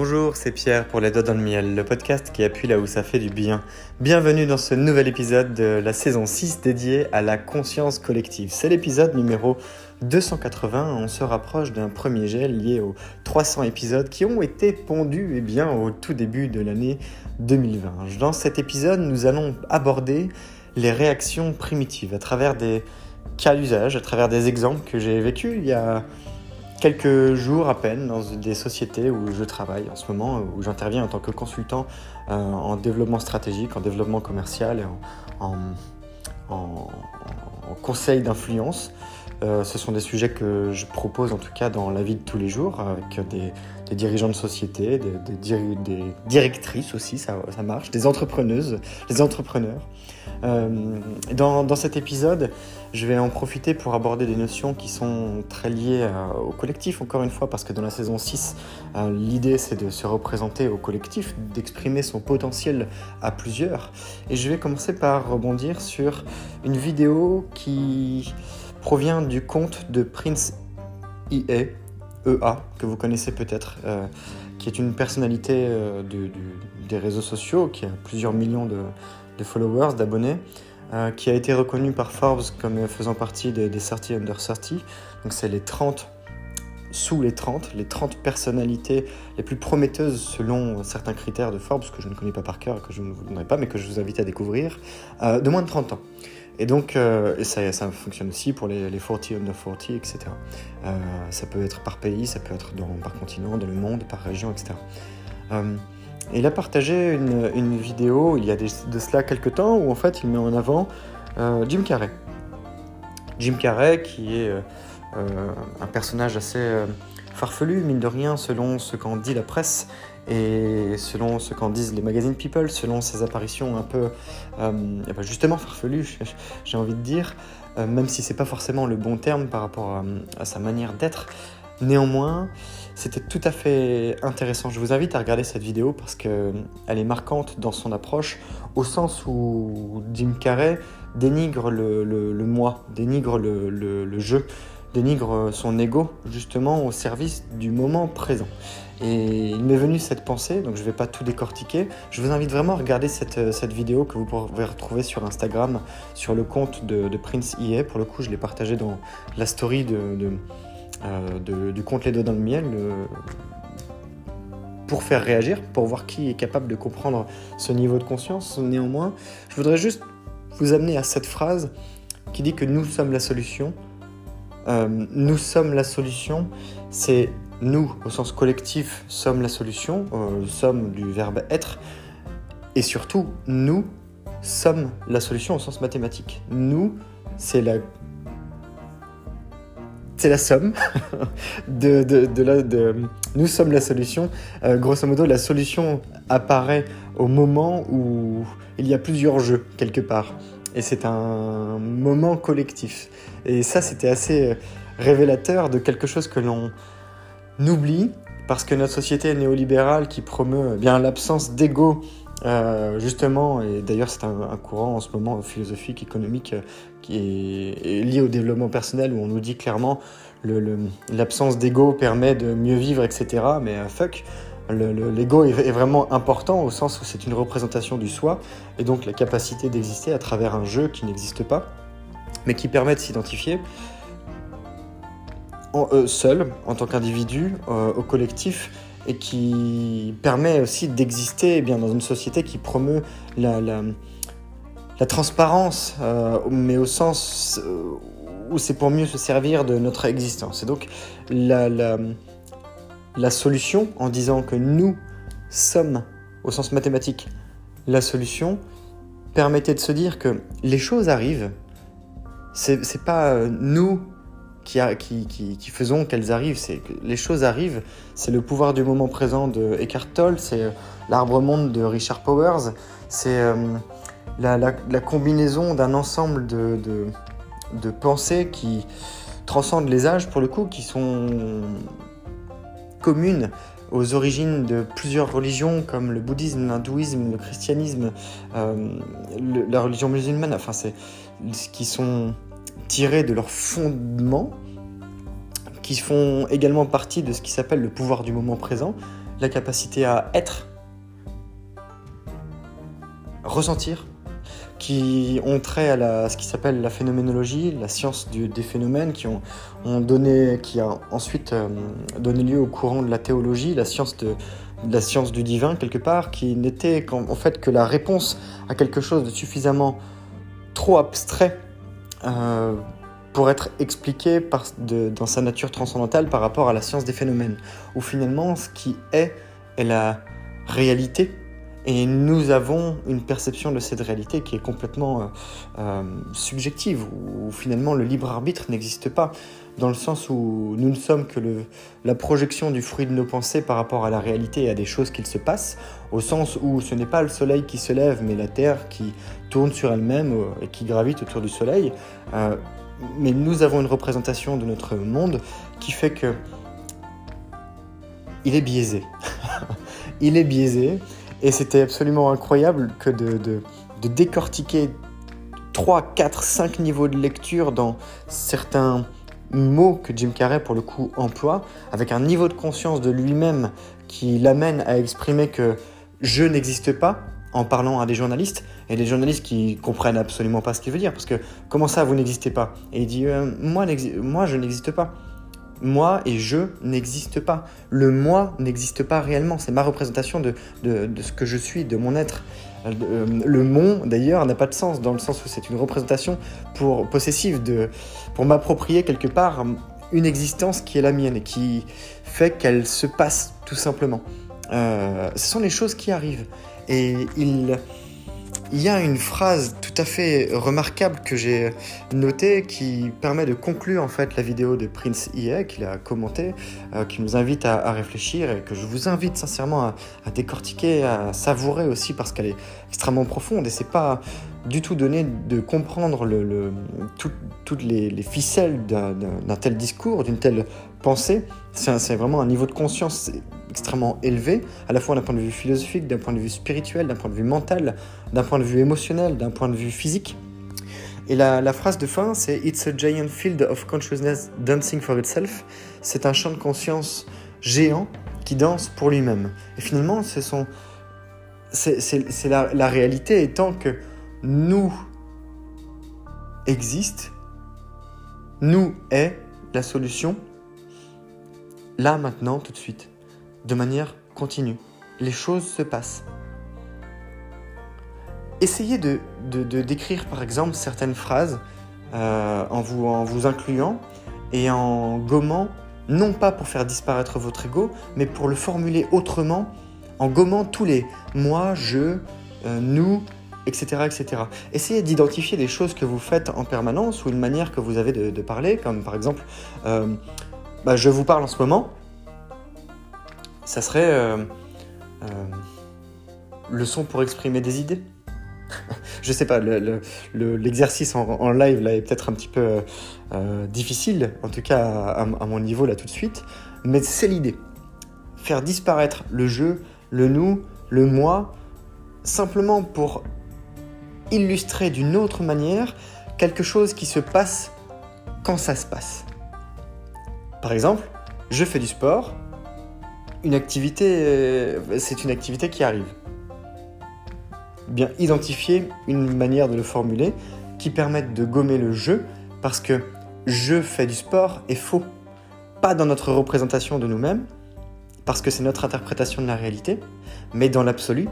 Bonjour, c'est Pierre pour Les Doigts dans le Miel, le podcast qui appuie là où ça fait du bien. Bienvenue dans ce nouvel épisode de la saison 6 dédié à la conscience collective. C'est l'épisode numéro 280. On se rapproche d'un premier gel lié aux 300 épisodes qui ont été pondus eh bien, au tout début de l'année 2020. Dans cet épisode, nous allons aborder les réactions primitives à travers des cas d'usage, à travers des exemples que j'ai vécus il y a quelques jours à peine dans des sociétés où je travaille en ce moment, où j'interviens en tant que consultant euh, en développement stratégique, en développement commercial et en, conseil d'influence. Euh, ce sont des sujets que je propose en tout cas dans la vie de tous les jours avec des, dirigeants de société, des, directrices aussi, ça, ça, marche, des entrepreneuses, des entrepreneurs. Euh, dans, cet épisode, je vais en profiter pour aborder des notions qui sont très liées euh, au collectif, encore une fois, parce que dans la saison 6, euh, l'idée c'est de se représenter au collectif, d'exprimer son potentiel à plusieurs. Et je vais commencer par rebondir sur une vidéo qui provient du compte de Prince EA, EA que vous connaissez peut-être, qui est une personnalité des réseaux sociaux, qui a plusieurs millions de followers, d'abonnés, euh, qui a été reconnu par Forbes comme faisant partie des, 30 under 30. Donc c'est les 30 sous les 30, les 30 personnalités les plus prometteuses selon certains critères de Forbes, que je ne connais pas par cœur, que je ne vous donnerai pas, mais que je vous invite à découvrir, euh, de moins de 30 ans. Et donc, euh, ça, fonctionne aussi pour les, les 40 under 40, etc. ça peut être par pays, ça peut être par continent, dans le monde, par région, etc il a partagé une, vidéo il y a de cela quelques temps où en fait il met en avant euh, Jim Carrey. Jim Carrey qui est euh, euh, un personnage assez farfelu, mine de rien, selon ce qu'en dit la presse et selon ce qu'en disent les magazines People, selon ses apparitions un peu justement farfelues, j'ai envie de dire, même si c'est pas forcément le bon terme par rapport à sa manière d'être. Néanmoins, c'était tout à fait intéressant. Je vous invite à regarder cette vidéo parce qu'elle est marquante dans son approche, au sens où Jim Carrey dénigre le, moi, dénigre le, jeu, dénigre son ego, justement au service du moment présent. Et il m'est venu cette pensée, donc je ne vais pas tout décortiquer. Je vous invite vraiment à regarder cette, vidéo que vous pouvez retrouver sur Instagram, sur le compte de, Prince EA. Pour le coup, je l'ai partagé dans la story de euh, du compte Les Deux dans le Miel euh, pour faire réagir, pour voir qui est capable de comprendre ce niveau de conscience. Néanmoins, je voudrais juste vous amener à cette phrase qui dit que nous sommes la solution. Euh, nous sommes la solution, c'est nous, au sens collectif, sommes la solution, euh, sommes du verbe être, et surtout, nous sommes la solution au sens mathématique. Nous, c'est la c'est la somme de, de, nous sommes la solution. Euh, grosso modo, la solution apparaît au moment où il y a plusieurs jeux quelque part. Et c'est un moment collectif. Et ça, c'était assez révélateur de quelque chose que l'on oublie parce que notre société néolibérale qui promeut bien l'absence d'ego euh, justement, et d'ailleurs c'est un, courant en ce moment philosophique, économique, euh, qui est, lié au développement personnel, où on nous dit clairement l'absence le, d'ego permet de mieux vivre, etc. Mais euh, fuck, l'ego est, est, vraiment important au sens où c'est une représentation du soi, et donc la capacité d'exister à travers un jeu qui n'existe pas, mais qui permet de s'identifier seul, en tant qu'individu, au collectif, et qui permet aussi d'exister eh bien dans une société qui promeut la, transparence, euh, mais au sens euh, où c'est pour mieux se servir de notre existence. Et donc la, la solution, en disant que nous sommes, au sens mathématique, la solution, permettait de se dire que les choses arrivent. C'est pas euh, nous qui, qui, faisons qu'elles arrivent. C'est les choses arrivent. C'est le pouvoir du moment présent de Eckhart Tolle, c'est euh, l'arbre monde de Richard Powers, c'est euh, la, combinaison d'un ensemble de, pensées qui transcendent les âges pour le coup, qui sont communes aux origines de plusieurs religions comme le bouddhisme, l'hindouisme, le christianisme, euh, la religion musulmane, enfin c'est qui sont tirés de leurs fondements, qui font également partie de ce qui s'appelle le pouvoir du moment présent. la capacité à être, ressentir, qui ont trait à, ce qui s'appelle la phénoménologie, la science des phénomènes, qui ont, donné, qui a ensuite euh, donné lieu au courant de la théologie, la science de, la science du divin quelque part, qui n'était en fait que la réponse à quelque chose de suffisamment trop abstrait euh, pour être expliqué dans sa nature transcendantale par rapport à la science des phénomènes, où finalement ce qui est est la réalité. Et nous avons une perception de cette réalité qui est complètement euh, euh, subjective, où finalement le libre arbitre n'existe pas, dans le sens où nous ne sommes que la projection du fruit de nos pensées par rapport à la réalité et à des choses qui se passent, au sens où ce n'est pas le soleil qui se lève, mais la Terre qui tourne sur elle-même euh, et qui gravite autour du soleil. mais nous avons une représentation de notre monde qui fait que il est biaisé. il est biaisé et c'était absolument incroyable que de, décortiquer 3, 4, 5 niveaux de lecture dans certains mots que Jim Carrey, pour le coup, emploie, avec un niveau de conscience de lui-même qui l'amène à exprimer que je n'existe pas en parlant à des journalistes, et des journalistes qui comprennent absolument pas ce qu'il veut dire, parce que comment ça, vous n'existez pas? Et il dit, euh, moi, moi, je n'existe pas moi et je n'existe pas. Le moi n'existe pas réellement. C'est ma représentation de, ce que je suis, de mon être. Euh, le mon, d'ailleurs, n'a pas de sens, dans le sens où c'est une représentation pour, possessive, de, pour m'approprier quelque part une existence qui est la mienne et qui fait qu'elle se passe, tout simplement. Euh, ce sont les choses qui arrivent. Et il il y a une phrase tout à fait remarquable que j'ai notée qui permet de conclure en fait la vidéo de Prince IE qu'il a commenté, euh, qui nous invite à, réfléchir et que je vous invite sincèrement à, décortiquer, à savourer aussi parce qu'elle est extrêmement profonde et c'est pas du tout donné de comprendre toutes les ficelles d'un tel discours, d'une telle pensée. C'est vraiment un niveau de conscience extrêmement élevé, à la fois d'un point de vue philosophique, d'un point de vue spirituel, d'un point de vue mental, d'un point de vue émotionnel, d'un point de vue physique. Et la, phrase de fin, c'est It's a giant field of consciousness dancing for itself. C'est un champ de conscience géant qui danse pour lui-même. Et finalement, c'est c'est la, la réalité étant que nous existe, nous est la solution, là maintenant, tout de suite de manière continue. Les choses se passent. Essayez de, décrire par exemple certaines phrases euh, en, vous, incluant et en gommant, non pas pour faire disparaître votre ego, mais pour le formuler autrement, en gommant tous les moi, je, euh, nous, etc., etc. Essayez d'identifier des choses que vous faites en permanence ou une manière que vous avez de, parler, comme par exemple, euh, bah, je vous parle en ce moment, ça serait euh, euh, le son pour exprimer des idées? je sais pas, l'exercice en, live là est peut-être un petit peu euh, difficile, en tout cas à, mon niveau là tout de suite, mais c'est l'idée. Faire disparaître le je, le nous, le moi, simplement pour illustrer d'une autre manière quelque chose qui se passe quand ça se passe. Par exemple, je fais du sport, une activité, euh, c'est une activité qui arrive. Bien identifier une manière de le formuler qui permette de gommer le jeu parce que je fais du sport est faux. Pas dans notre représentation de nous-mêmes, parce que c'est notre interprétation de la réalité, mais dans l'absolu,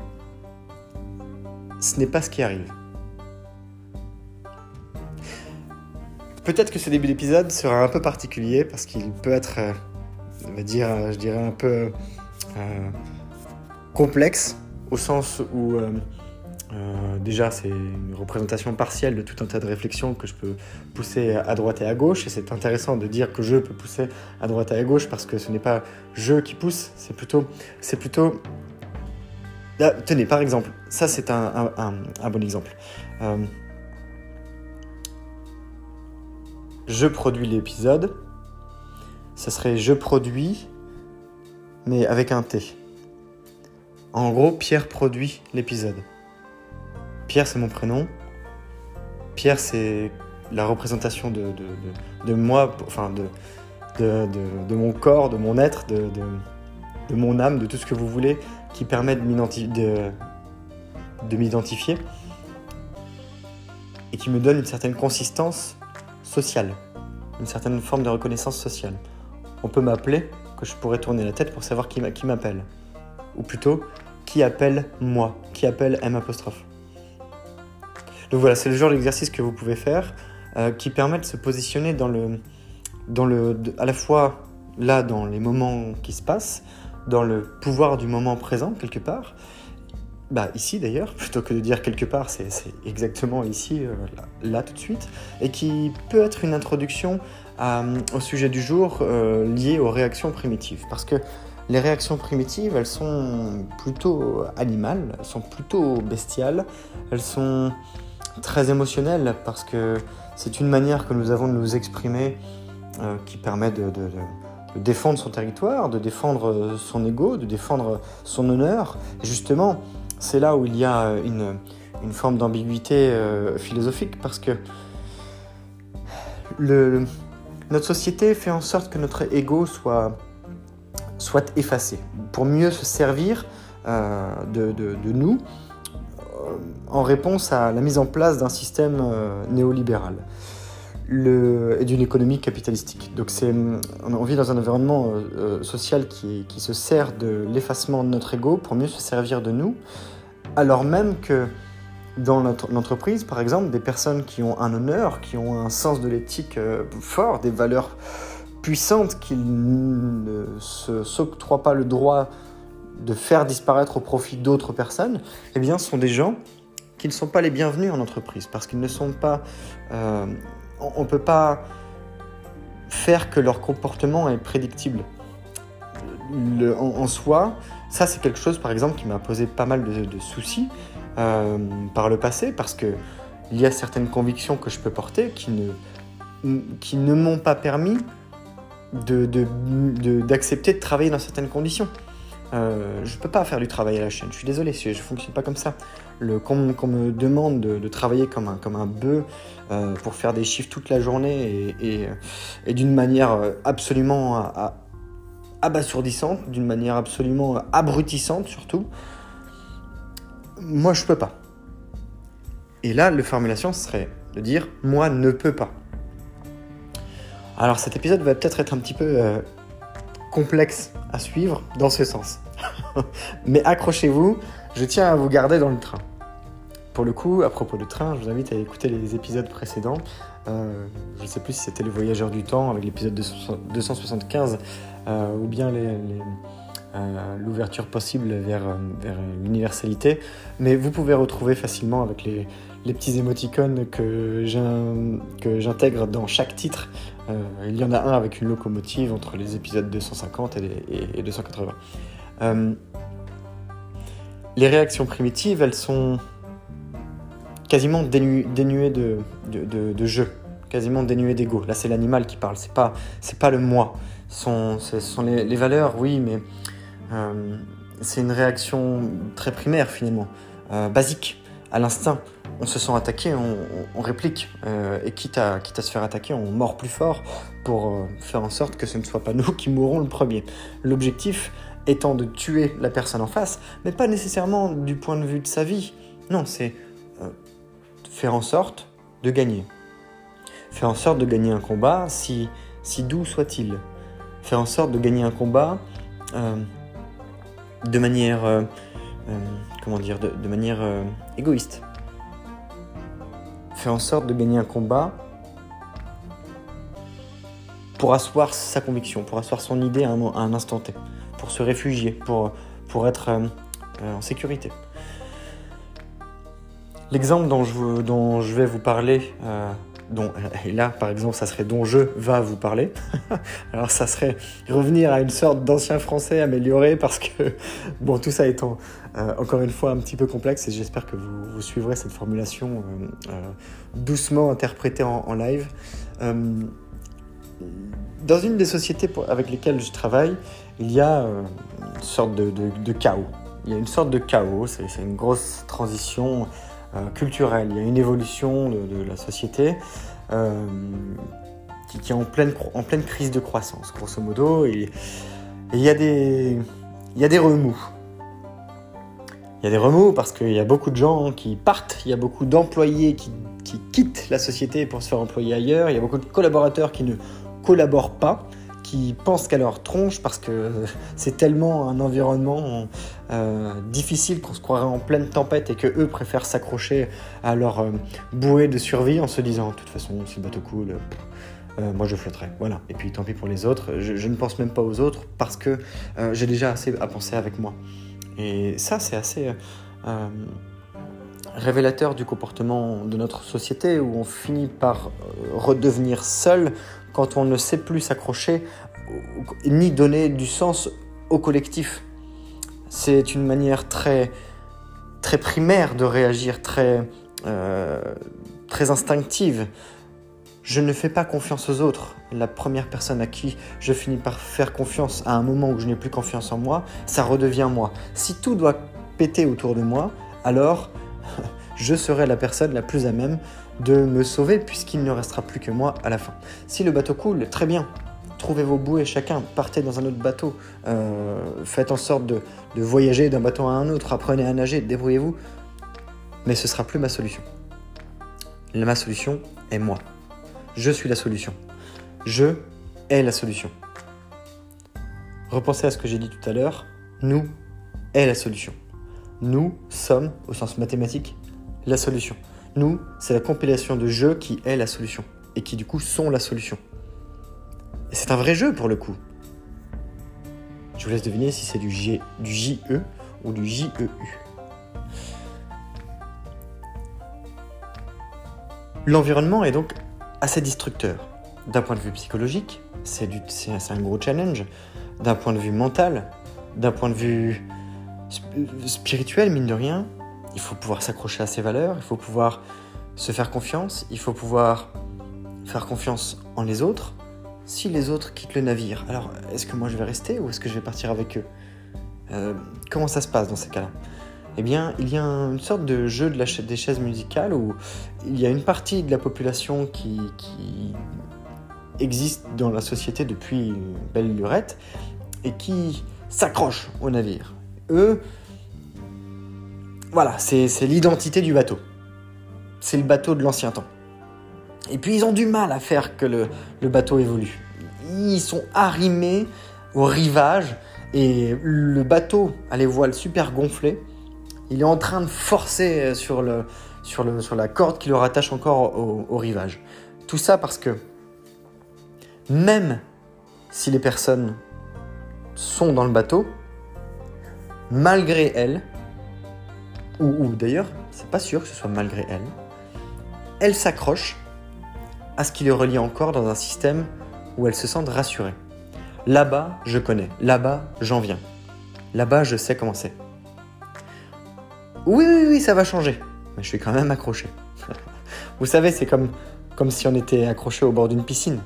ce n'est pas ce qui arrive. Peut-être que ce début d'épisode sera un peu particulier parce qu'il peut être euh, on va dire, euh, je dirais un peu euh, complexe, au sens où euh, déjà c'est une représentation partielle de tout un tas de réflexions que je peux pousser à droite et à gauche, et c'est intéressant de dire que je peux pousser à droite et à gauche parce que ce n'est pas je qui pousse, c'est plutôt, c'est plutôt tenez, par exemple, ça c'est un, bon exemple. je produis l'épisode, ça serait je produis, mais avec un T. En gros, Pierre produit l'épisode. Pierre, c'est mon prénom. Pierre, c'est la représentation de, de, moi, enfin de, de, mon corps, de mon être, de, de mon âme, de tout ce que vous voulez, qui permet de m'identifier et qui me donne une certaine consistance sociale, une certaine forme de reconnaissance sociale. On peut m'appeler, que je pourrais tourner la tête pour savoir qui m'appelle. Ou plutôt, qui appelle moi, qui appelle M. Donc voilà, c'est le genre d'exercice que vous pouvez faire euh, qui permet de se positionner dans le, dans le, à la fois là dans les moments qui se passent, dans le pouvoir du moment présent quelque part, bah, ici d'ailleurs, plutôt que de dire quelque part, c'est exactement ici, euh, là, tout de suite, et qui peut être une introduction euh, au sujet du jour euh, lié aux réactions primitives. Parce que les réactions primitives, elles sont plutôt animales, elles sont plutôt bestiales, elles sont très émotionnelles parce que c'est une manière que nous avons de nous exprimer qui permet de, défendre son territoire, de défendre son ego, de défendre son honneur. Et justement, c'est là où il y a une, forme d'ambiguïté euh, philosophique parce que notre société fait en sorte que notre ego soit, soit effacé pour mieux se servir euh, de, nous euh, en réponse à la mise en place d'un système néolibéral et d'une économie capitalistique. Donc on vit dans un environnement euh, euh, social qui, qui, se sert de l'effacement de notre ego pour mieux se servir de nous, alors même que dans l'entreprise, par exemple, des personnes qui ont un honneur, qui ont un sens de l'éthique euh, fort, des valeurs puissantes, qui ne s'octroient pas le droit de faire disparaître au profit d'autres personnes, eh bien, sont des gens qui ne sont pas les bienvenus en entreprise, parce qu'ils ne sont pas on ne peut pas faire que leur comportement est prédictible. en, soi, ça c'est quelque chose par exemple qui m'a posé pas mal de, soucis euh, par le passé parce que il y a certaines convictions que je peux porter qui ne, m'ont pas permis d'accepter de, travailler dans certaines conditions. Euh, je ne peux pas faire du travail à la chaîne, je suis désolé, je ne fonctionne pas comme ça. Qu'on me demande de, travailler comme un, bœuf euh, pour faire des chiffres toute la journée et, d'une manière absolument abasourdissante, d'une manière absolument abrutissante surtout, moi je peux pas. Et là, le formulation serait de dire moi ne peux pas. Alors cet épisode va peut-être être un petit peu euh, complexe à suivre dans ce sens. Mais accrochez-vous, je tiens à vous garder dans le train. Pour le coup, à propos du train, je vous invite à écouter les épisodes précédents. Euh, je ne sais plus si c'était Le Voyageur du Temps avec l'épisode 275 euh, ou bien euh, l'ouverture possible vers, vers l'universalité. Mais vous pouvez retrouver facilement avec les, petits émoticônes que j'intègre dans chaque titre. Euh, il y en a un avec une locomotive entre les épisodes 250 et, 280. Euh, les réactions primitives, elles sont quasiment dénuées de, jeu, quasiment dénuées d'ego. Là, c'est l'animal qui parle, c'est pas, pas le moi. Ce sont, les, valeurs, oui, mais euh, c'est une réaction très primaire finalement, basique, à l'instinct on se sent attaqué, on, réplique. Euh, et quitte à, se faire attaquer, on mord plus fort pour euh, faire en sorte que ce ne soit pas nous qui mourrons le premier. L'objectif étant de tuer la personne en face, mais pas nécessairement du point de vue de sa vie. Non, c'est euh, faire en sorte de gagner. Faire en sorte de gagner un combat, si doux soit-il. Faire en sorte de gagner un combat de manière, comment dire, de manière égoïste fait en sorte de gagner un combat pour asseoir sa conviction, pour asseoir son idée à un, instant T, pour se réfugier, pour, être euh, euh, en sécurité. L'exemple dont je, vais vous parler euh, dont, et là par exemple ça serait dont je va vous parler. Alors ça serait revenir à une sorte d'ancien français amélioré parce que bon tout ça étant euh, encore une fois un petit peu complexe et j'espère que vous, vous, suivrez cette formulation euh, euh, doucement interprétée en, live. dans une des sociétés avec lesquelles je travaille, il y a une sorte de, chaos. Il y a une sorte de chaos, c'est une grosse transition culturelle, il y a une évolution de, la société euh, qui, est en pleine, crise de croissance, grosso modo. Et, il y a des, il y a remous. Il y a des remous parce qu'il y a beaucoup de gens qui partent, il y a beaucoup d'employés qui, qui quittent la société pour se faire employer ailleurs, il y a beaucoup de collaborateurs qui ne collaborent pas, qui pensent qu'à leur tronche parce que c'est tellement un environnement euh, difficile qu'on se croirait en pleine tempête et que eux préfèrent s'accrocher à leur euh, bouée de survie en se disant de toute façon si le bateau coule, euh, moi je flotterai. Voilà. Et puis tant pis pour les autres. Je, ne pense même pas aux autres parce que j'ai déjà assez à penser avec moi. Et ça c'est assez révélateur du comportement de notre société où on finit par redevenir seul quand on ne sait plus s'accrocher ni donner du sens au collectif. C'est une manière très, très primaire de réagir, très, euh, très instinctive. Je ne fais pas confiance aux autres. La première personne à qui je finis par faire confiance à un moment où je n'ai plus confiance en moi, ça redevient moi. Si tout doit péter autour de moi, alors je serai la personne la plus à même de me sauver puisqu'il ne restera plus que moi à la fin. Si le bateau coule, très bien. Trouvez vos bouées chacun, partez dans un autre bateau, euh, faites en sorte de, voyager d'un bateau à un autre, apprenez à nager, débrouillez-vous. Mais ce sera plus ma solution. Ma solution est moi. Je suis la solution. Je est la solution. Repensez à ce que j'ai dit tout à l'heure. Nous est la solution. Nous sommes, au sens mathématique, la solution. Nous, c'est la compilation de jeux qui est la solution et qui du coup sont la solution. Et c'est un vrai jeu pour le coup. Je vous laisse deviner si c'est du, G, du JE ou du JEU. L'environnement est donc assez destructeur. D'un point de vue psychologique, c'est un gros challenge. D'un point de vue mental, d'un point de vue spirituel, mine de rien, il faut pouvoir s'accrocher à ses valeurs, il faut pouvoir se faire confiance, il faut pouvoir faire confiance en les autres. Si les autres quittent le navire, alors est-ce que moi je vais rester ou est-ce que je vais partir avec eux? Euh, Comment ça se passe dans ces cas-là? Eh bien, il y a une sorte de jeu de la des chaises musicales où il y a une partie de la population qui, existe dans la société depuis une belle lurette et qui s'accroche au navire. Eux, voilà, c'est l'identité du bateau. C'est le bateau de l'ancien temps. Et puis ils ont du mal à faire que le, bateau évolue. Ils sont arrimés au rivage et le bateau a les voiles super gonflées. Il est en train de forcer sur, le, sur, la corde qui le rattache encore au rivage. Tout ça parce que même si les personnes sont dans le bateau, malgré elles, ou, d'ailleurs, c'est pas sûr que ce soit malgré elle, elle s'accroche à ce qui les relie encore dans un système où elles se sentent rassurées. Là-bas, je connais. Là-bas, j'en viens. Là-bas, je sais comment c'est. Oui, oui, oui, ça va changer. Mais je suis quand même accroché. Vous savez, c'est comme, comme si on était accroché au bord d'une piscine.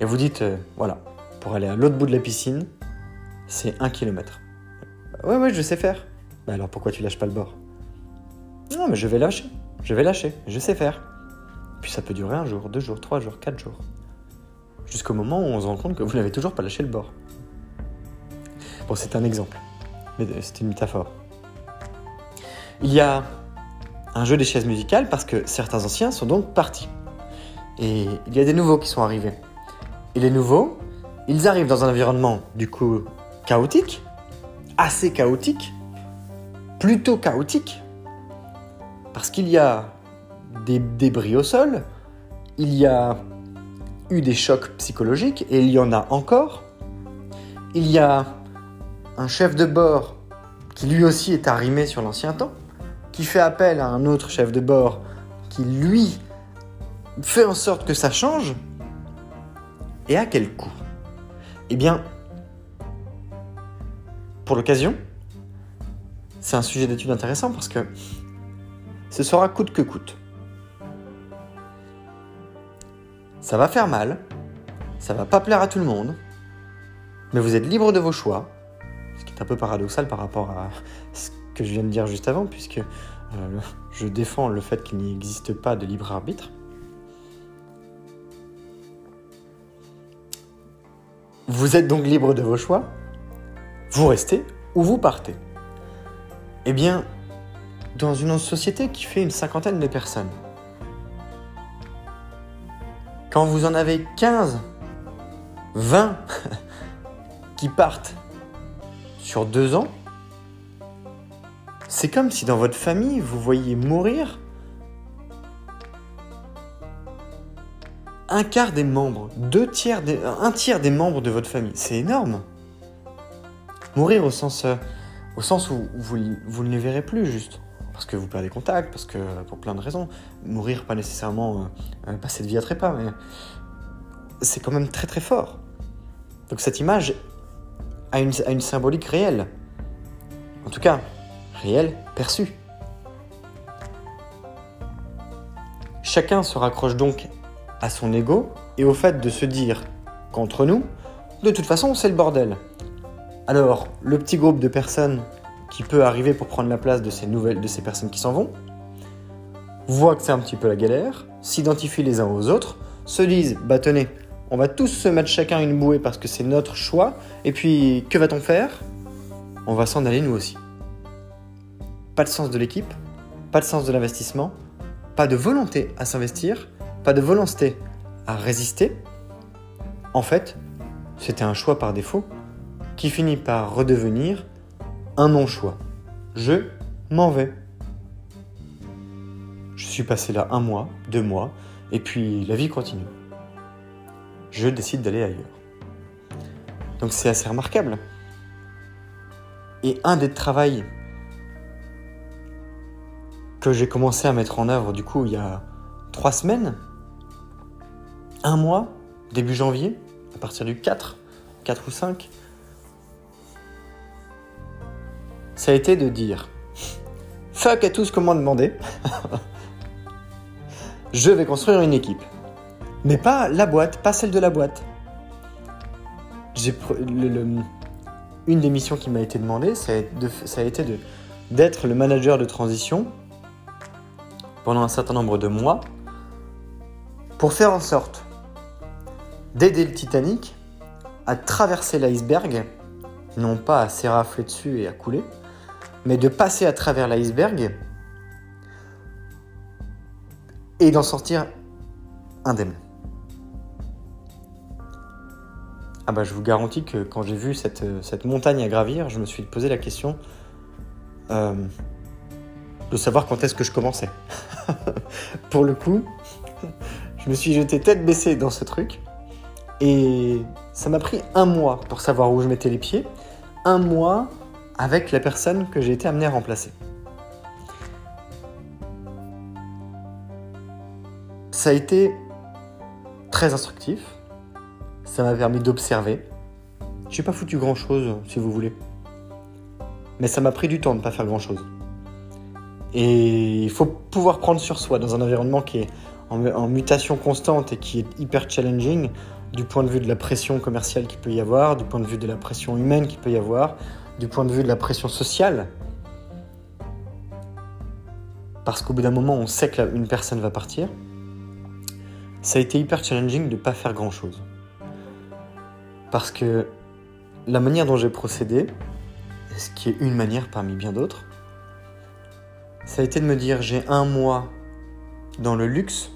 Et vous dites, euh, voilà, pour aller à l'autre bout de la piscine, c'est un kilomètre. Ouais, ouais, je sais faire. Bah alors pourquoi tu lâches pas le bord? Non, mais je vais lâcher. Je vais lâcher. Je sais faire. Puis ça peut durer un jour, deux jours, trois jours, quatre jours. Jusqu'au moment où on se rend compte que vous n'avez toujours pas lâché le bord. Bon, c'est un exemple. Mais c'est une métaphore. Il y a un jeu des chaises musicales parce que certains anciens sont donc partis. Et il y a des nouveaux qui sont arrivés. Et les nouveaux, ils arrivent dans un environnement du coup chaotique, assez chaotique, plutôt chaotique, parce qu'il y a des débris au sol, il y a eu des chocs psychologiques, et il y en a encore. Il y a un chef de bord qui lui aussi est arrimé sur l'ancien temps, qui fait appel à un autre chef de bord qui lui fait en sorte que ça change. Et à quel coût? Eh bien, l'occasion, c'est un sujet d'étude intéressant parce que ce sera coûte que coûte. Ça va faire mal, ça va pas plaire à tout le monde, mais vous êtes libre de vos choix, ce qui est un peu paradoxal par rapport à ce que je viens de dire juste avant, puisque euh, je défends le fait qu'il n'existe pas de libre arbitre. Vous êtes donc libre de vos choix. Vous restez ou vous partez. Eh bien, dans une société qui fait une cinquantaine de personnes, quand vous en avez 15, 20 qui partent sur deux ans, c'est comme si dans votre famille, vous voyiez mourir un quart des membres, deux tiers un tiers des membres de votre famille. C'est énorme. Mourir au sens, euh, où vous, ne les verrez plus juste. Parce que vous perdez contact, parce que pour plein de raisons. Mourir, pas nécessairement euh, passer de vie à trépas, mais c'est quand même très très fort. Donc cette image a une, a une symbolique réelle. En tout cas, réelle, perçue. Chacun se raccroche donc à son ego et au fait de se dire qu'entre nous, de toute façon, c'est le bordel. Alors, le petit groupe de personnes qui peut arriver pour prendre la place de ces nouvelles, de ces personnes qui s'en vont, voit que c'est un petit peu la galère, s'identifient les uns aux autres, se disent, bah tenez, on va tous se mettre chacun une bouée parce que c'est notre choix, et puis que va-t-on faire? On va s'en aller nous aussi. Pas de sens de l'équipe, pas de sens de l'investissement, pas de volonté à s'investir, pas de volonté à résister, en fait, c'était un choix par défaut qui finit par redevenir un non-choix. Je m'en vais. Je suis passé là un mois, deux mois, et puis la vie continue. Je décide d'aller ailleurs. Donc c'est assez remarquable. Et un des travaux que j'ai commencé à mettre en œuvre du coup il y a trois semaines, un mois, début janvier, à partir du 4, 4 ou 5, ça a été de dire fuck à tout ce qu'on m'a demandé. Je vais construire une équipe. Mais pas la boîte, pas celle de la boîte. Une des missions qui m'a été demandée, ça a, été d'être le manager de transition pendant un certain nombre de mois pour faire en sorte d'aider le Titanic à traverser l'iceberg, non pas à s'érafler dessus et à couler, mais de passer à travers l'iceberg et d'en sortir indemne. Ah bah je vous garantis que quand j'ai vu cette, cette, montagne à gravir, je me suis posé la question euh, de savoir quand est-ce que je commençais. Pour le coup, je me suis jeté tête baissée dans ce truc. Et ça m'a pris un mois pour savoir où je mettais les pieds, un mois avec la personne que j'ai été amené à remplacer. Ça a été très instructif, ça m'a permis d'observer. Je n'ai pas foutu grand chose, si vous voulez. Mais ça m'a pris du temps de ne pas faire grand chose. Et il faut pouvoir prendre sur soi dans un environnement qui est en, mutation constante et qui est hyper challenging du point de vue de la pression commerciale qu'il peut y avoir, du point de vue de la pression humaine qu'il peut y avoir, du point de vue de la pression sociale. Parce qu'au bout d'un moment, on sait qu'une personne va partir. Ça a été hyper challenging de ne pas faire grand-chose. Parce que la manière dont j'ai procédé, ce qui est une manière parmi bien d'autres, ça a été de me dire j'ai un mois dans le luxe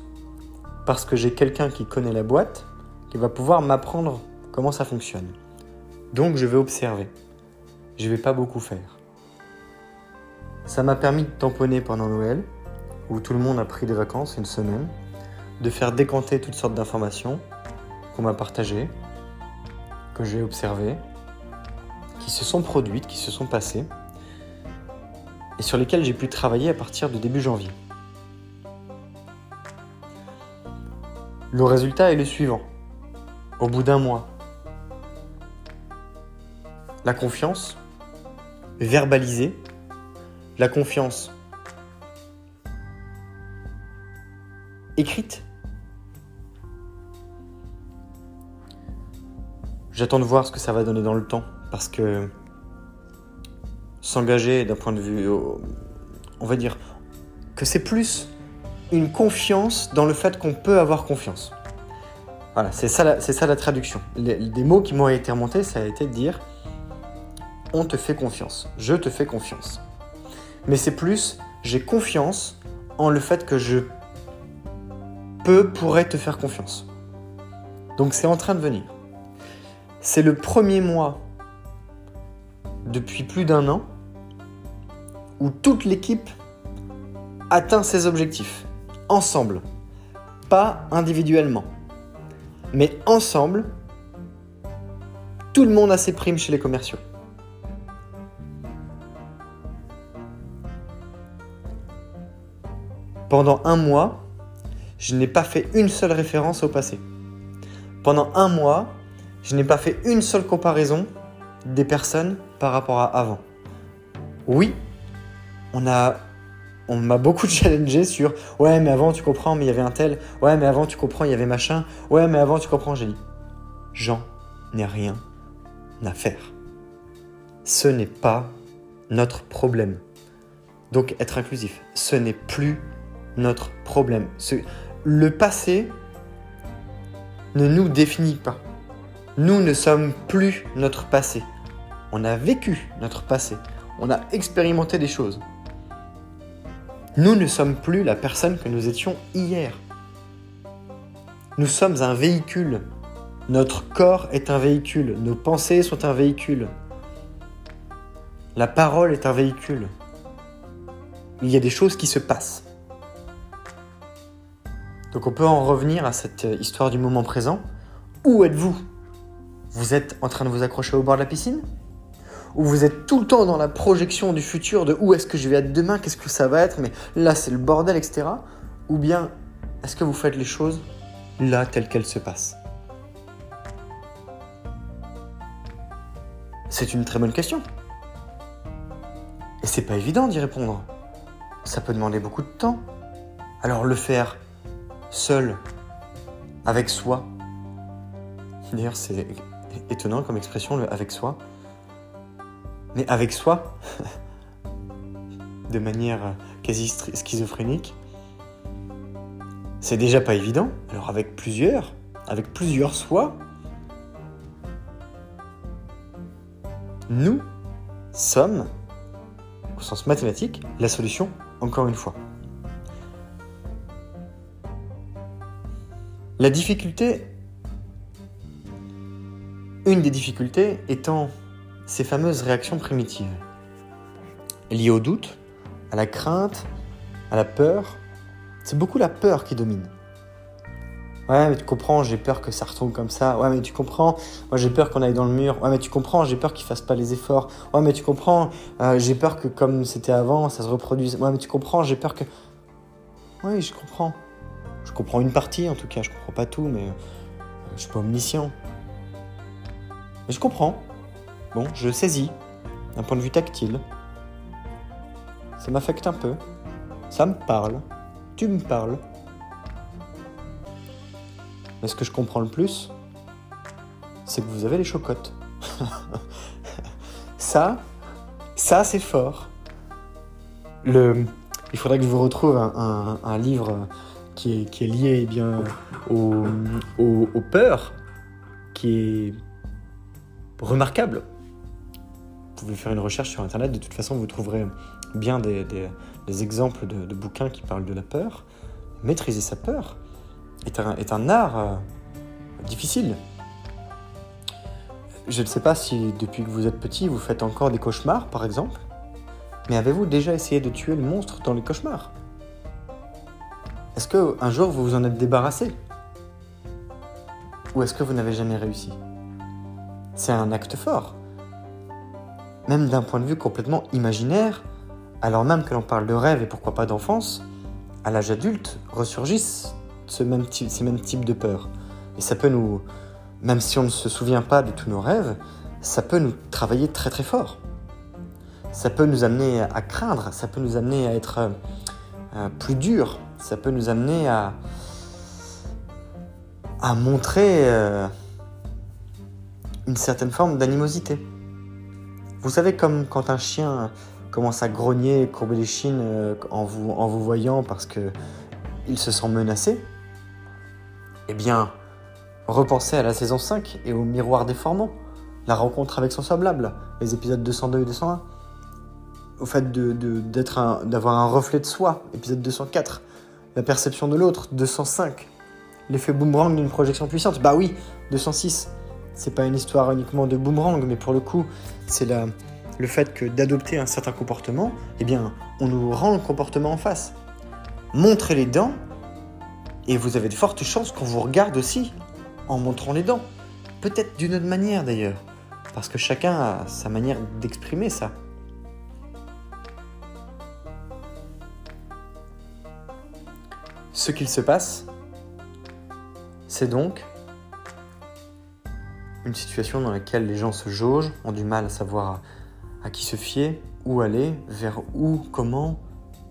parce que j'ai quelqu'un qui connaît la boîte, qui va pouvoir m'apprendre comment ça fonctionne. Donc je vais observer. Je vais pas beaucoup faire. Ça m'a permis de tamponner pendant Noël, où tout le monde a pris des vacances une semaine, de faire décanter toutes sortes d'informations qu'on m'a partagées, que j'ai observées, qui se sont produites, qui se sont passées, et sur lesquelles j'ai pu travailler à partir de début janvier. Le résultat est le suivant. Au bout d'un mois, la confiance verbalisée, la confiance écrite. J'attends de voir ce que ça va donner dans le temps parce que s'engager d'un point de vue, on va dire que c'est plus une confiance dans le fait qu'on peut avoir confiance. Voilà, c'est ça, la- ça la traduction. Les, des mots qui m'ont été remontés, ça a été de dire on te fait confiance, je te fais confiance. Mais c'est plus j'ai confiance en le fait que je peux, pourrais te faire confiance. Donc c'est en train de venir. C'est le premier mois depuis plus d'un an où toute l'équipe atteint ses objectifs, ensemble, pas individuellement, mais ensemble, tout le monde a ses primes chez les commerciaux. Pendant un mois, je n'ai pas fait une seule référence au passé. Pendant un mois, je n'ai pas fait une seule comparaison des personnes par rapport à avant. Oui, on a on m'a beaucoup challengé sur ouais mais avant tu comprends mais il y avait un tel. Ouais mais avant tu comprends il y avait machin. Ouais mais avant tu comprends j'ai dit j'en ai rien à faire. Ce n'est pas notre problème. Donc être inclusif. Ce n'est plus notre problème le passé ne nous définit pas nous ne sommes plus notre passé on a vécu notre passé on a expérimenté des choses nous ne sommes plus la personne que nous étions hier. Nous sommes un véhicule. Notre corps est un véhicule. Nos pensées sont un véhicule. La parole est un véhicule. Il y a des choses qui se passent. Donc on peut en revenir à cette euh, histoire du moment présent. Où êtes-vous? Vous êtes en train de vous accrocher au bord de la piscine? Où vous êtes tout le temps dans la projection du futur de où est-ce que je vais être demain, qu'est-ce que ça va être, mais là c'est le bordel, etc. Ou bien est-ce que vous faites les choses là telles qu'elles se passent? C'est une très bonne question. Et c'est pas évident d'y répondre. Ça peut demander beaucoup de temps. Alors le faire seul, avec soi. D'ailleurs, c'est étonnant comme expression, le avec soi. Mais avec soi, de manière quasi schizophrénique, c'est déjà pas évident. Alors avec plusieurs, avec plusieurs soi, nous sommes, au sens mathématique, la solution, encore une fois. La difficulté, une des difficultés étant ces fameuses réactions primitives, liées au doute, à la crainte, à la peur. C'est beaucoup la peur qui domine. Ouais, mais tu comprends, j'ai peur que ça retombe comme ça. Ouais, mais tu comprends, moi j'ai peur qu'on aille dans le mur. Ouais, mais tu comprends, j'ai peur qu'ils fassent pas les efforts. Ouais, mais tu comprends, euh, j'ai peur que comme c'était avant, ça se reproduise. Ouais, mais tu comprends, j'ai peur que. Oui, je comprends. Je comprends une partie en tout cas, je comprends pas tout, mais euh, je suis pas omniscient. Mais je comprends. Bon, je saisis, d'un point de vue tactile. Ça m'affecte un peu. Ça me parle. Tu me parles. Mais ce que je comprends le plus, c'est que vous avez les chocottes. ça, ça c'est fort. Le, il faudrait que je vous retrouve un, livre qui est, lié eh bien, au, au- aux peurs, qui est remarquable. Vous pouvez faire une recherche sur Internet, de toute façon vous trouverez bien des, exemples de, de bouquins qui parlent de la peur. Maîtriser sa peur est un, est un art euh, difficile. Je ne sais pas si depuis que vous êtes petit vous faites encore des cauchemars par exemple, mais avez-vous déjà essayé de tuer le monstre dans les cauchemars? Est-ce que un jour vous vous en êtes débarrassé? Ou est-ce que vous n'avez jamais réussi? C'est un acte fort même d'un point de vue complètement imaginaire, alors même que l'on parle de rêve et pourquoi pas d'enfance, à l'âge adulte ressurgissent ces mêmes types de peurs. Et ça peut nous, même si on ne se souvient pas de tous nos rêves, ça peut nous travailler très très fort. Ça peut nous amener à craindre, ça peut nous amener à être euh, euh, plus dur, ça peut nous amener à, à montrer euh, une certaine forme d'animosité. Vous savez, comme quand un chien commence à grogner, courber les chines euh, en vous, en vous voyant parce que il se sent menacé, eh bien, Repensez à la saison 5 et au miroir déformant, la rencontre avec son semblable, les épisodes 202 et 201. Au fait d'avoir de, un reflet de soi, épisode 204. La perception de l'autre, 205. L'effet boomerang d'une projection puissante, bah oui, 206. C'est pas une histoire uniquement de boomerang, mais pour le coup, c'est le fait que d'adopter un certain comportement, eh bien, on nous rend le comportement en face. Montrez les dents, et vous avez de fortes chances qu'on vous regarde aussi en montrant les dents. Peut-être d'une autre manière d'ailleurs, parce que chacun a sa manière d'exprimer ça. Ce qu'il se passe, c'est donc une situation dans laquelle les gens se jaugent, ont du mal à savoir à, qui se fier, où aller, vers où, comment,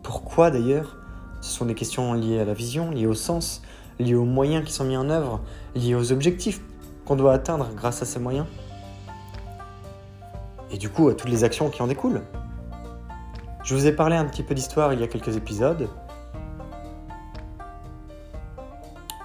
pourquoi d'ailleurs. Ce sont des questions liées à la vision, liées au sens, liées aux moyens qui sont mis en œuvre, liées aux objectifs qu'on doit atteindre grâce à ces moyens. Et du coup à toutes les actions qui en découlent. Je vous ai parlé un petit peu d'histoire il y a quelques épisodes.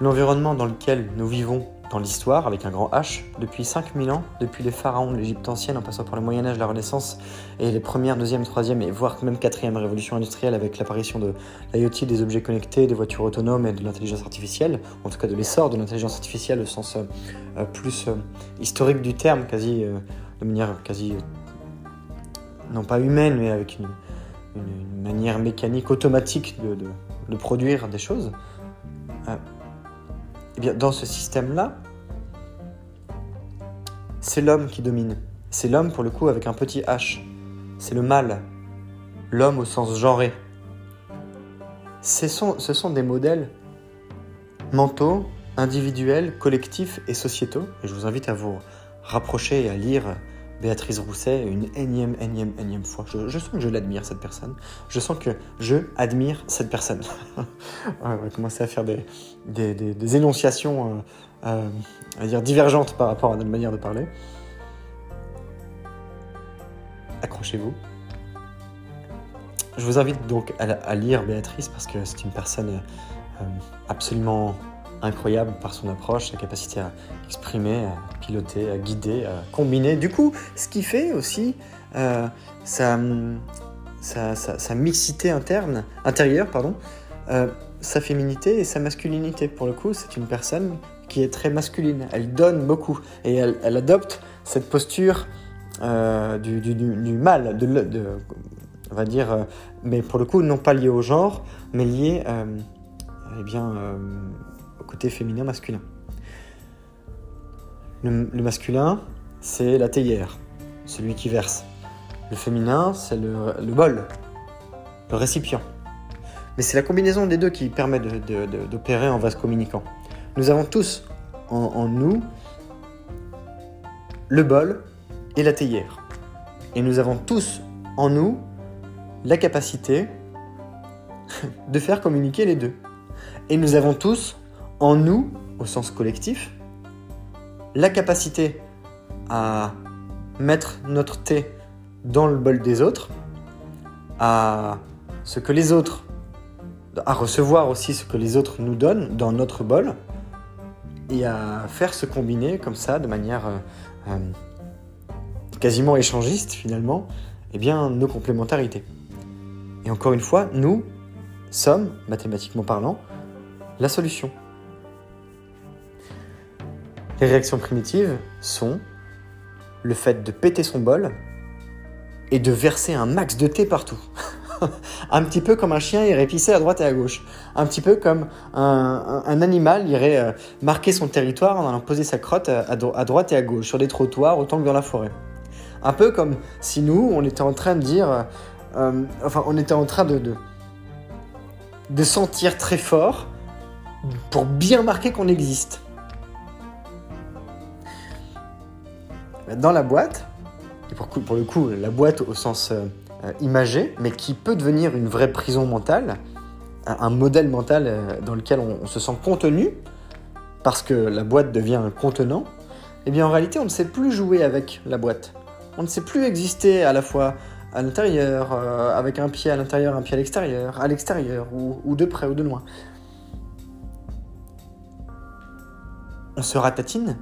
L'environnement dans lequel nous vivons dans l'histoire, avec un grand H, depuis 5000 ans, depuis les pharaons de l'Égypte ancienne, en passant par le Moyen-Âge, la Renaissance, et les premières, deuxième, troisième, et voire même quatrième révolution industrielle, avec l'apparition de l'IoT, des objets connectés, des voitures autonomes et de l'intelligence artificielle, en tout cas de l'essor de l'intelligence artificielle au sens euh, plus euh, historique du terme, quasi, euh, de manière quasi, non pas humaine, mais avec une, manière mécanique, automatique de produire des choses. Eh dans ce système-là, c'est l'homme qui domine. C'est l'homme, pour le coup, avec un petit H. C'est le mal. L'homme au sens genré. Ce sont, ce sont des modèles mentaux, individuels, collectifs et sociétaux. Et je vous invite à vous rapprocher et à lire Béatrice Rousset une énième, énième, énième fois. Je, sens que je l'admire, cette personne. Je sens que je admire cette personne. on va commencer à faire des, énonciations euh, euh, dire divergentes par rapport à notre manière de parler. Accrochez-vous. Je vous invite donc à, lire Béatrice parce que c'est une personne euh, absolument incroyable par son approche, sa capacité à exprimer, à piloter, à guider, à combiner. Du coup, ce qui fait aussi euh, sa, sa, mixité interne, intérieure, pardon, euh, sa féminité et sa masculinité. Pour le coup, c'est une personne qui est très masculine. Elle donne beaucoup et elle, adopte cette posture euh, du, du, du, mal, de, on va dire, mais pour le coup, non pas lié au genre, mais lié eh bien, côté féminin-masculin. Le, masculin, c'est la théière, celui qui verse. Le féminin, c'est le, bol, le récipient. Mais c'est la combinaison des deux qui permet d'opérer en vase communicant. Nous avons tous en, nous le bol et la théière. Et nous avons tous en nous la capacité de faire communiquer les deux. Et nous avons tous en nous, au sens collectif, la capacité à mettre notre thé dans le bol des autres, à ce que les autres, à recevoir aussi ce que les autres nous donnent dans notre bol, et à faire se combiner comme ça de manière euh, euh, quasiment échangiste finalement, eh bien nos complémentarités. Et encore une fois, nous sommes, mathématiquement parlant, la solution. Les réactions primitives sont le fait de péter son bol et de verser un max de thé partout. un petit peu comme un chien irait pisser à droite et à gauche. Un petit peu comme un, animal irait euh, marquer son territoire en allant poser sa crotte à, droite et à gauche, sur des trottoirs autant que dans la forêt. Un peu comme si nous, on était en train de dire... Euh, euh, enfin, on était en train de, de, de sentir très fort pour bien marquer qu'on existe. Dans la boîte, et pour, pour, le coup, la boîte au sens euh, euh, imagé, mais qui peut devenir une vraie prison mentale, un, modèle mental euh, dans lequel on, se sent contenu, parce que la boîte devient un contenant, eh bien en réalité, on ne sait plus jouer avec la boîte. On ne sait plus exister à la fois à l'intérieur, avec un pied à l'intérieur, un pied à l'extérieur, à l'extérieur, ou, ou de près ou de loin. on se ratatine,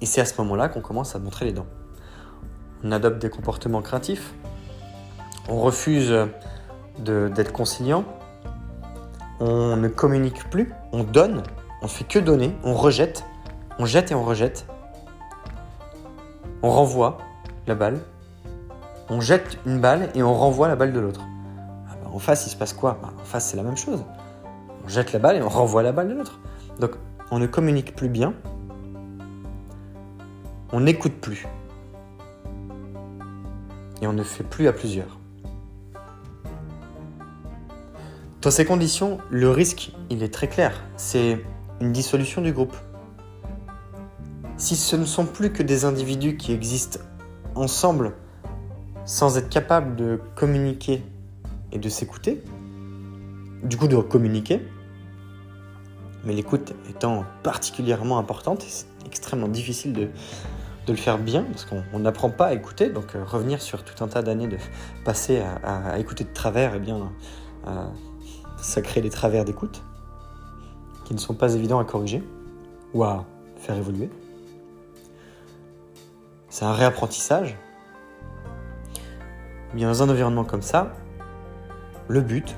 et c'est à ce moment-là qu'on commence à montrer les dents. On adopte des comportements craintifs, on refuse d'être conciliant, on ne communique plus, on donne, on fait que donner, on rejette, on jette et on rejette, on renvoie la balle, on jette une balle et on renvoie la balle de l'autre. Ah bah, en face, il se passe quoi? Bah, En face, c'est la même chose. On jette la balle et on renvoie la balle de l'autre. Donc, on ne communique plus bien, on n'écoute plus. Et on ne fait plus à plusieurs. Dans ces conditions, le risque, il est très clair. C'est une dissolution du groupe. Si ce ne sont plus que des individus qui existent ensemble sans être capables de communiquer et de s'écouter, du coup de communiquer, mais l'écoute étant particulièrement importante, c'est extrêmement difficile de, le faire bien, parce qu'on n'apprend pas à écouter, donc euh, revenir sur tout un tas d'années de passer à, écouter de travers, eh bien, euh, ça crée des travers d'écoute qui ne sont pas évidents à corriger ou à faire évoluer. C'est un réapprentissage. Bien dans un environnement comme ça, le but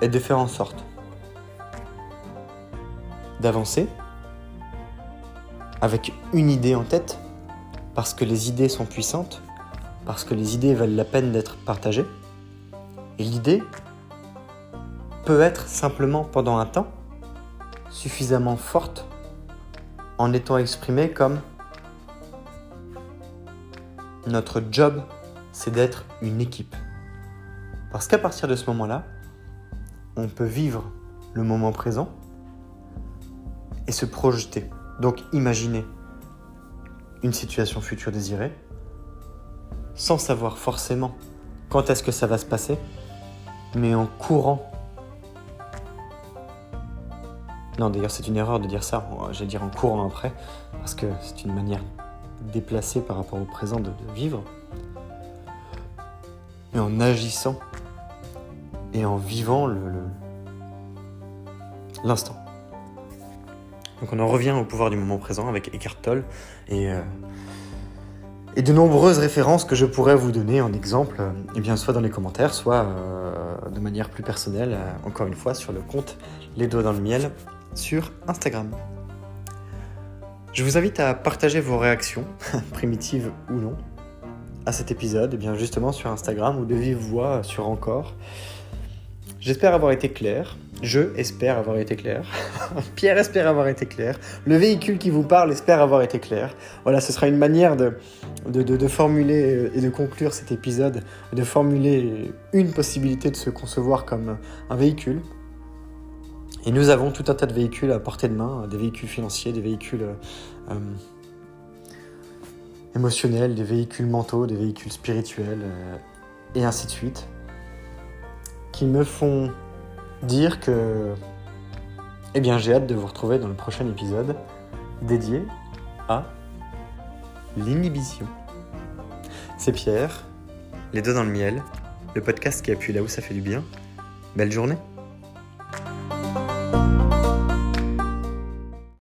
est de faire en sorte d'avancer avec une idée en tête, parce que les idées sont puissantes, parce que les idées valent la peine d'être partagées. Et l'idée peut être simplement pendant un temps suffisamment forte en étant exprimée comme notre job, c'est d'être une équipe. Parce qu'à partir de ce moment-là, on peut vivre le moment présent et se projeter. Donc imaginer une situation future désirée sans savoir forcément quand est-ce que ça va se passer, mais en courant. Non, d'ailleurs, c'est une erreur de dire ça, j'allais dire en courant après, parce que c'est une manière déplacée par rapport au présent de, vivre, mais en agissant et en vivant l'instant. Donc on en revient au pouvoir du moment présent avec Eckhart euh, et de nombreuses références que je pourrais vous donner en exemple, eh bien soit dans les commentaires, soit euh, de manière plus personnelle, euh, encore une fois sur le compte Les Doigts dans le Miel sur Instagram. Je vous invite à partager vos réactions, primitives ou non, à cet épisode, et bien justement sur Instagram ou de vive voix sur Encore. J'espère avoir été clair. Je espère avoir été clair. Pierre espère avoir été clair. Le véhicule qui vous parle espère avoir été clair. Voilà, ce sera une manière de, formuler et de conclure cet épisode, de formuler une possibilité de se concevoir comme un véhicule. Et nous avons tout un tas de véhicules à portée de main, des véhicules financiers, des véhicules euh, émotionnels, des véhicules mentaux, des véhicules spirituels, euh, et ainsi de suite qui me font dire que eh bien j'ai hâte de vous retrouver dans le prochain épisode dédié à l'inhibition. C'est Pierre, les deux dans le miel, le podcast qui appuie là où ça fait du bien. Belle journée